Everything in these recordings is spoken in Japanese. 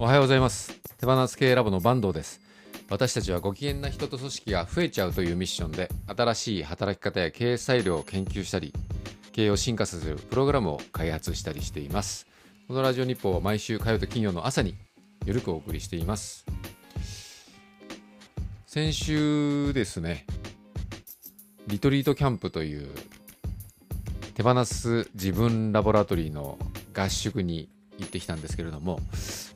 おはようございます。手放す系ラボの坂東です。私たちはご機嫌な人と組織が増えちゃうというミッションで新しい働き方や経営スタイルを研究したり経営を進化させるプログラムを開発したりしています。このラジオ日報は毎週火曜と金曜の朝にゆるくお送りしています。先週ですねリトリートキャンプという手放す自分ラボラトリーの合宿に行ってきたんですけれども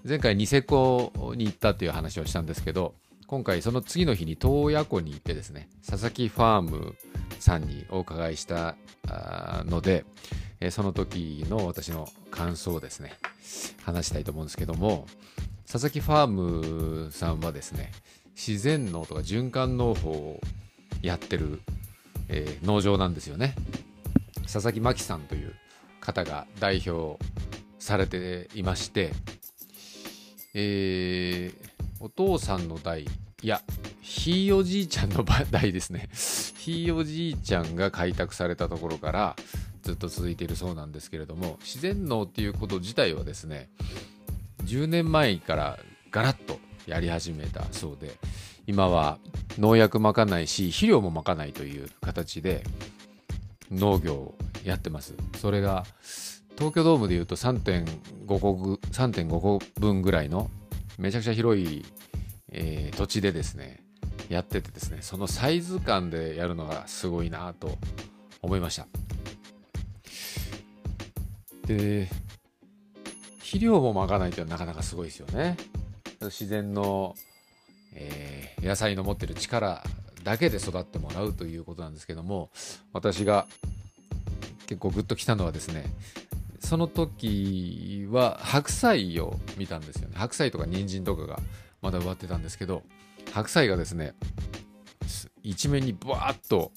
前回ニセコに行ったという話をしたんですけど今回その次の日に洞爺湖に行ってですね佐々木ファームさんにお伺いしたのでその時の私の感想をですね話したいと思うんですけども佐々木ファームさんはですね自然農とか循環農法をやってる、えー、農場なんですよね。佐々木真希さんという方が代表されていまして、えー、お父さんの代、いや、ひいおじいちゃんの代ですね。ひいおじいちゃんが開拓されたところからずっと続いているそうなんですけれども、自然農っていうこと自体はですね、10年前からガラッとやり始めたそうで、今は農薬まかないし、肥料もまかないという形で農業をやってます。それが東京ドームでいうと3.5個 ,3.5 個分ぐらいのめちゃくちゃ広い、えー、土地でですねやっててですねそのサイズ感でやるのがすごいなと思いました。で肥料もまかないというのはなかなかすごいですよね。自然の、えー、野菜の持ってる力だけで育ってもらうということなんですけども私が結構グッときたのはですねその時は白菜を見たんですよね白菜とか人参とかがまだ植わってたんですけど白菜がですね一面にブワーッと、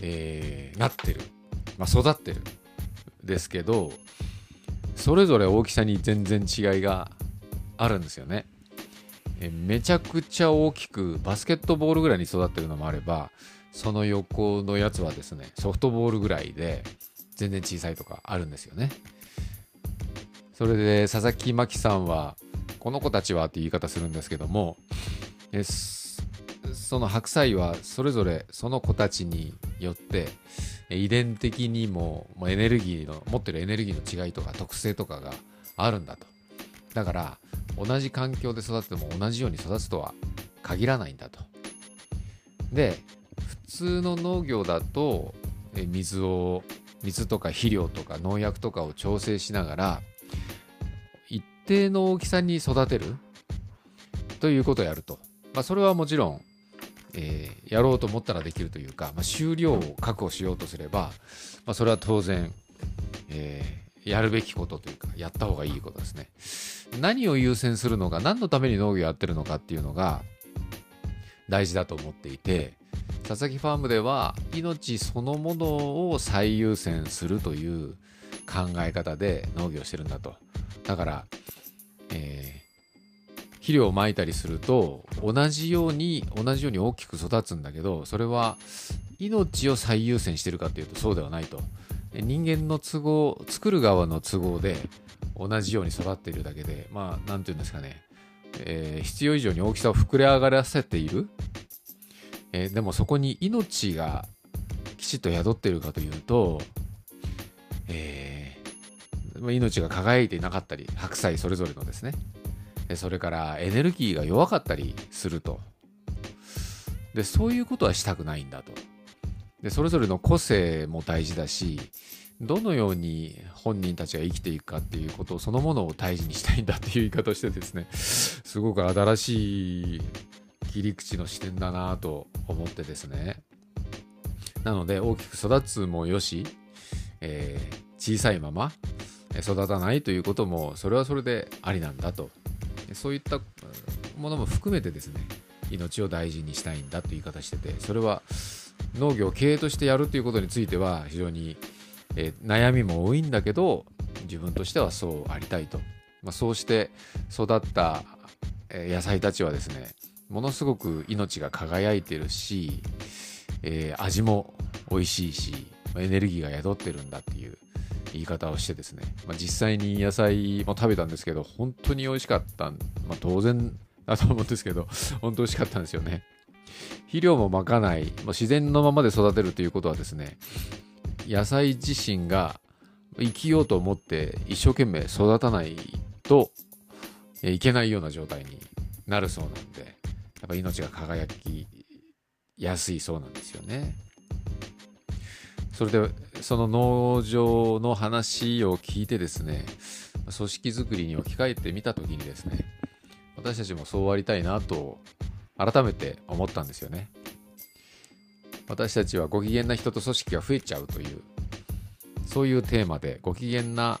えー、なってる、まあ、育ってるですけどそれぞれ大きさに全然違いがあるんですよね。えめちゃくちゃ大きくバスケットボールぐらいに育ってるのもあればその横のやつはですね、ソフトボールぐらいで、全然小さいとかあるんですよね。それで、佐々木真希さんは、この子たちはって言い方するんですけども、その白菜はそれぞれその子たちによって遺伝的にもエネルギーの持ってるエネルギーの違いとか特性とかがあるんだとだから同じ環境で育っても同じように育つとは限らないんだとで通の農業だと水を水とか肥料とか農薬とかを調整しながら一定の大きさに育てる？ということをやると、まあ、それはもちろん、えー、やろうと思ったらできるというか、まあ、収量を確保しようとすれば、まあ、それは当然、えー、やるべきことというかやった方がいいことですね。何を優先するのか何のために農業やってるのかっていうのが大事だと思っていて佐々木ファームでは命そのものを最優先するという考え方で農業してるんだと。だから、えー、肥料をまいたりすると同じように同じように大きく育つんだけどそれは命を最優先してるかというとそうではないと。人間の都合作る側の都合で同じように育っているだけでまあ何て言うんですかね、えー、必要以上に大きさを膨れ上がらせている。えー、でもそこに命がきちっと宿ってるかというと、えー、命が輝いていなかったり白菜それぞれのですね。それからエネルギーが弱かったりすると。でそういうことはしたくないんだと。でそれぞれの個性も大事だしどのように本人たちが生きていくかっていうことをそのものを大事にしたいんだっていう言い方をしてですねすごく新しい切り口の視点だなと思ってですね。なので大きく育つもよし、えー、小さいまま育たないということもそれはそれでありなんだと。そういったものも含めてですね命を大事にしたいんだという言い方しててそれは農業を経営としてやるということについては非常に、えー、悩みも多いんだけど自分としてはそうありたいと、まあ、そうして育った、野菜たちはですねものすごく命が輝いてるし、えー、味も美味しいしエネルギーが宿ってるんだっていう言い方をしてですね、まあ、実際に野菜も食べたんですけど本当に美味しかったまあ、当然だと思うんですけど 本当美味しかったんですよね。肥料もまかない、まあ、自然のままで育てるということはですね野菜自身が生きようと思って一生懸命育たないといけないような状態になるそうなんで。やっぱ命が輝きやすいそうなんですよね。それでその農場の話を聞いてですね組織づくりに置き換えてみた時にですね私たちもそうありたいなと改めて思ったんですよね私たちはご機嫌な人と組織が増えちゃうというそういうテーマでご機嫌な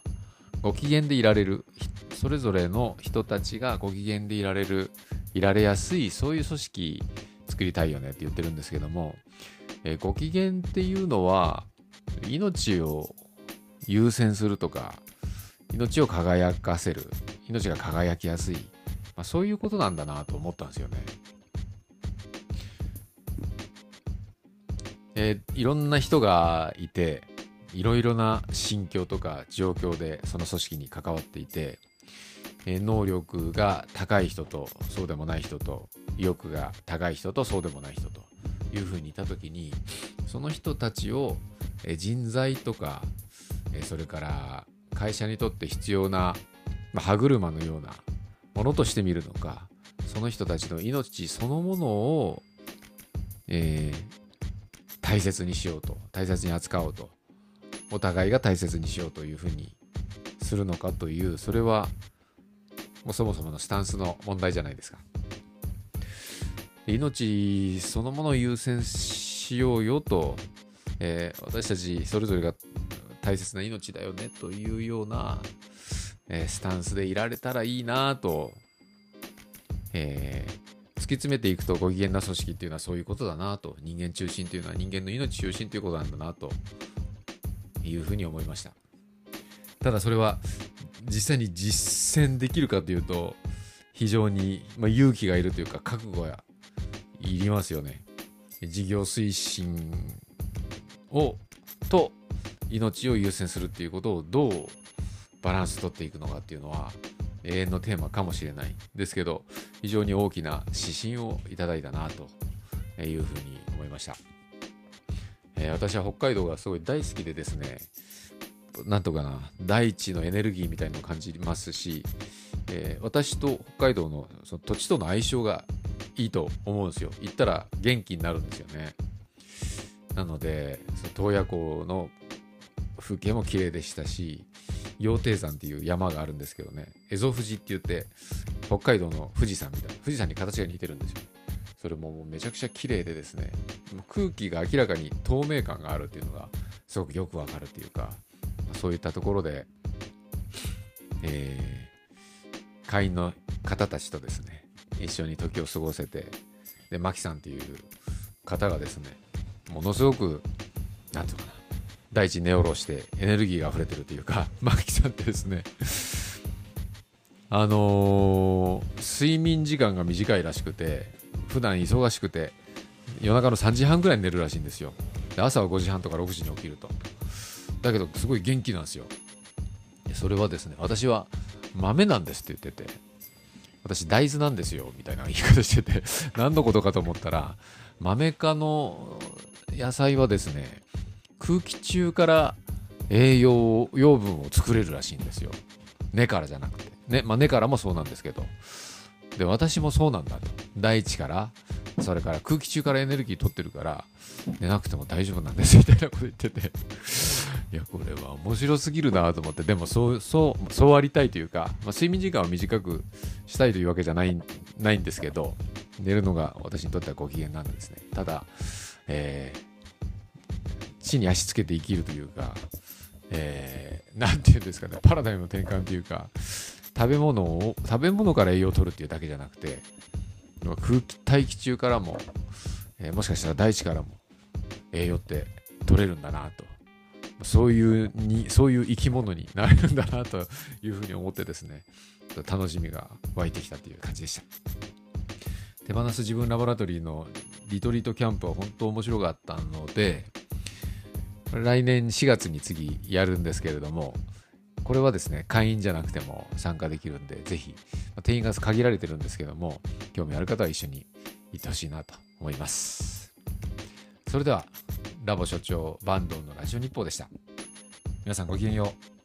ご機嫌でいられるそれぞれの人たちがご機嫌でいられるいられやすいそういう組織作りたいよねって言ってるんですけどもえー、ご機嫌っていうのは命を優先するとか命を輝かせる命が輝きやすい、まあ、そういうことなんだなと思ったんですよね。えー、いろんな人がいていろいろな心境とか状況でその組織に関わっていて、え、能力が高い人とそうでもない人と意欲が高い人とそうでもない人というふうにいた時にその人たちを人材とかそれから会社にとって必要な、歯車のようなものとして見るのかその人たちの命そのものを、えー、大切にしようと大切に扱おうとお互いが大切にしようというふうにするのかというそれはもうそもそものスタンスの問題じゃないですか。命そのものを優先しようよと、えー、私たちそれぞれが大切な命だよねというような、えー、スタンスでいられたらいいなと、えー、突き詰めていくとご機嫌な組織っていうのはそういうことだなと人間中心というのは人間の命中心ということなんだなというふうに思いましたただそれは実際に実践できるかというと非常に、まあ、勇気がいるというか覚悟やいりますよね。事業推進をと命を優先するっていうことをどうバランス取っていくのかっていうのは永遠のテーマかもしれないですけど非常に大きな指針をいただいたなというふうに思いました、えー、私は北海道がすごい大好きでですねなんとかな大地のエネルギーみたいのを感じますし、えー、私と北海道のその土地との相性がいいと思うんですよ。行ったら元気になるんですよね。なので、その洞爺湖の風景も綺麗でしたし、羊蹄山っていう山があるんですけどね、蝦夷富士って言って、北海道の富士山みたいな、富士山に形が似てるんですよ。それももうめちゃくちゃ綺麗でですね、空気が明らかに透明感があるっていうのがすごくよくわかるっていうか、そういったところで、えー、会員の方たちとですね、一緒に時を過ごせてでマキさんっていう方がですねものすごく何て言うかな大地根下ろしてエネルギーが溢れてるというか マキさんってですねあのー、睡眠時間が短いらしくて普段忙しくて夜中の3時半ぐらいに寝るらしいんですよ。で朝は5時半とか6時に起きると。だけどすごい元気なんですよ。それはですね私は豆なんですって言ってて私大豆なんですよみたいな言い方してて 何のことかと思ったら豆科の野菜はですね空気中から栄養養分を作れるらしいんですよ。根からじゃなくて。ねまあ根からもそうなんですけど。で私もそうなんだと。大地からそれから空気中からエネルギー取ってるから寝なくても大丈夫なんですみたいなこと言ってて。やこれは面白すぎるなと思って。でもそうそうそうありたいというか、まあ、睡眠時間を短くしたいというわけじゃないないんですけど寝るのが私にとってはご機嫌なんですね。ただ、えー、地に足つけて生きるというか、えー、ていうんですかねパラダイムの転換というか食べ物を食べ物から栄養を取るっていうだけじゃなくて空気大気中からも、えー、もしかしたら大地からも栄養って取れるんだなとそういうに、そういう生き物になれるんだなというふうに思ってですね、楽しみが湧いてきたという感じでした。手放す自分ラボラトリーのリトリートキャンプは本当面白かったので、来年4月に次やるんですけれども、これはですね、会員じゃなくても参加できるんで、ぜひ、定員が限られてるんですけども、興味ある方は一緒に行ってほしいなと思います。それでは、ラボ所長バンドンのラジオ日報でした。皆さんごきげんよう。